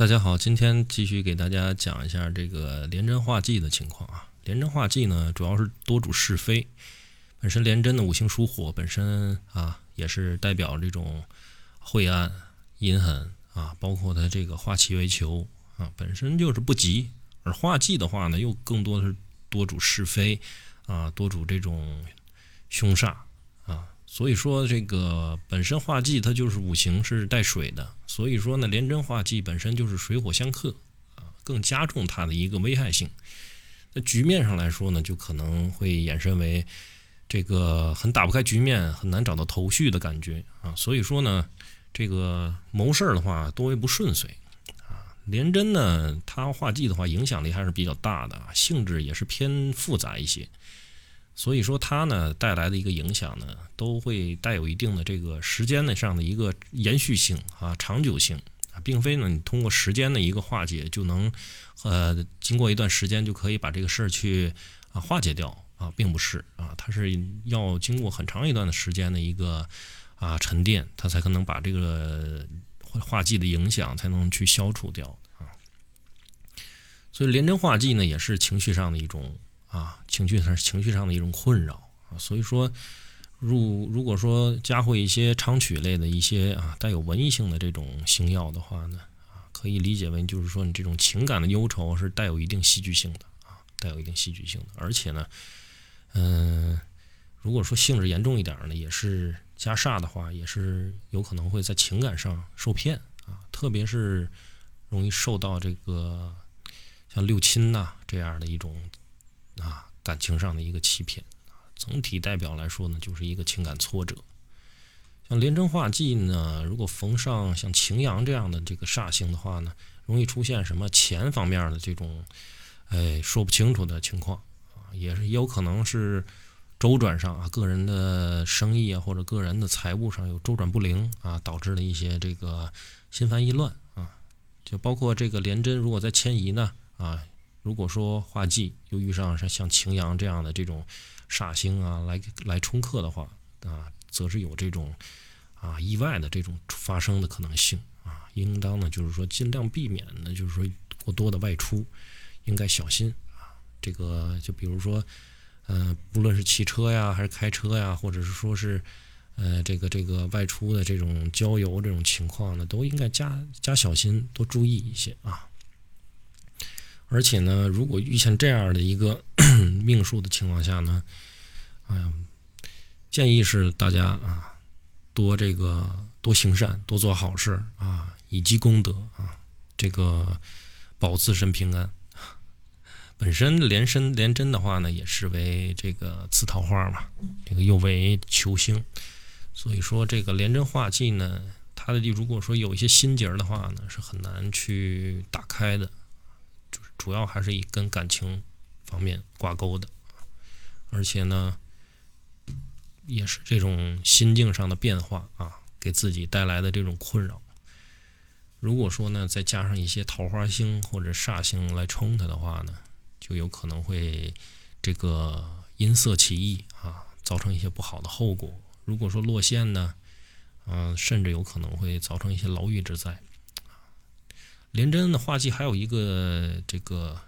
大家好，今天继续给大家讲一下这个廉贞化忌的情况啊。廉贞化忌呢，主要是多主是非。本身廉贞的五行属火，本身啊也是代表这种晦暗、阴狠啊，包括它这个化气为囚啊，本身就是不吉。而化忌的话呢，又更多的是多主是非啊，多主这种凶煞啊。所以说，这个本身化忌它就是五行是带水的，所以说呢，廉贞化忌本身就是水火相克啊，更加重它的一个危害性。那局面上来说呢，就可能会衍生为这个很打不开局面，很难找到头绪的感觉啊。所以说呢，这个谋事儿的话多为不顺遂啊。廉贞呢，它化忌的话影响力还是比较大的，性质也是偏复杂一些。所以说它呢带来的一个影响呢，都会带有一定的这个时间的上的一个延续性啊、长久性啊，并非呢你通过时间的一个化解就能，呃，经过一段时间就可以把这个事儿去啊化解掉啊，并不是啊，它是要经过很长一段的时间的一个啊沉淀，它才可能把这个化剂的影响才能去消除掉啊。所以廉贞化忌呢，也是情绪上的一种。啊，情绪上情绪上的一种困扰啊，所以说，如如果说加会一些长曲类的一些啊带有文艺性的这种星耀的话呢，啊，可以理解为就是说你这种情感的忧愁是带有一定戏剧性的啊，带有一定戏剧性的，而且呢，嗯，如果说性质严重一点呢，也是加煞的话，也是有可能会在情感上受骗啊，特别是容易受到这个像六亲呐这样的一种。啊，感情上的一个欺骗啊，总体代表来说呢，就是一个情感挫折。像廉贞化忌呢，如果逢上像擎羊这样的这个煞星的话呢，容易出现什么钱方面的这种，哎，说不清楚的情况啊，也是有可能是周转上啊，个人的生意啊，或者个人的财务上有周转不灵啊，导致了一些这个心烦意乱啊，就包括这个廉贞如果在迁移呢啊。如果说化忌又遇上像像擎羊这样的这种煞星啊，来来冲克的话啊，则是有这种啊意外的这种发生的可能性啊，应当呢就是说尽量避免呢，就是说过多的外出，应该小心啊。这个就比如说，呃，不论是骑车呀，还是开车呀，或者是说是呃这个这个外出的这种郊游这种情况呢，都应该加加小心，多注意一些啊。而且呢，如果遇见这样的一个 命数的情况下呢，哎呀，建议是大家啊，多这个多行善，多做好事啊，以积功德啊，这个保自身平安。本身连身连贞的话呢，也是为这个刺桃花嘛，这个又为求星，所以说这个连贞化忌呢，它的如果说有一些心结的话呢，是很难去打开的。主要还是以跟感情方面挂钩的，而且呢，也是这种心境上的变化啊，给自己带来的这种困扰。如果说呢，再加上一些桃花星或者煞星来冲它的话呢，就有可能会这个因色起意啊，造成一些不好的后果。如果说落线呢，嗯，甚至有可能会造成一些牢狱之灾。连贞的化忌还有一个这个，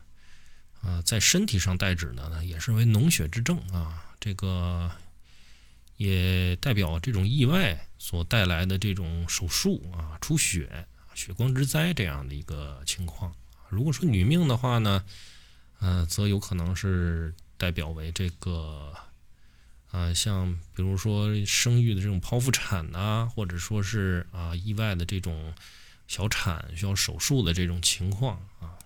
啊，在身体上代指的呢，也是为脓血之症啊，这个也代表这种意外所带来的这种手术啊、出血、血光之灾这样的一个情况。如果说女命的话呢，呃，则有可能是代表为这个，啊，像比如说生育的这种剖腹产呐，或者说是啊意外的这种。小产需要手术的这种情况啊，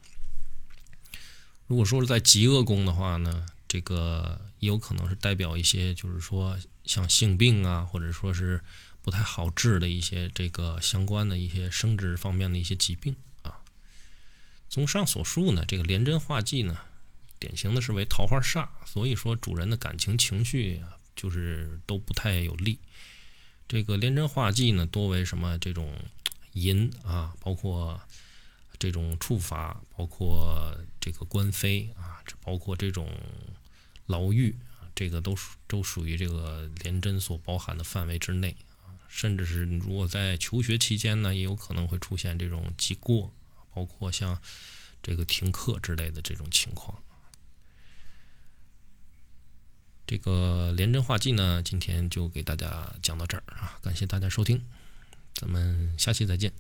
如果说是在极恶宫的话呢，这个也有可能是代表一些，就是说像性病啊，或者说是不太好治的一些这个相关的一些生殖方面的一些疾病啊。综上所述呢，这个廉贞化忌呢，典型的是为桃花煞，所以说主人的感情情绪啊，就是都不太有利。这个廉贞化忌呢，多为什么这种？淫啊，包括这种处罚，包括这个官非啊，这包括这种牢狱啊，这个都属都属于这个廉贞所包含的范围之内啊。甚至是如果在求学期间呢，也有可能会出现这种记过，包括像这个停课之类的这种情况。这个廉贞化忌呢，今天就给大家讲到这儿啊，感谢大家收听，咱们下期再见。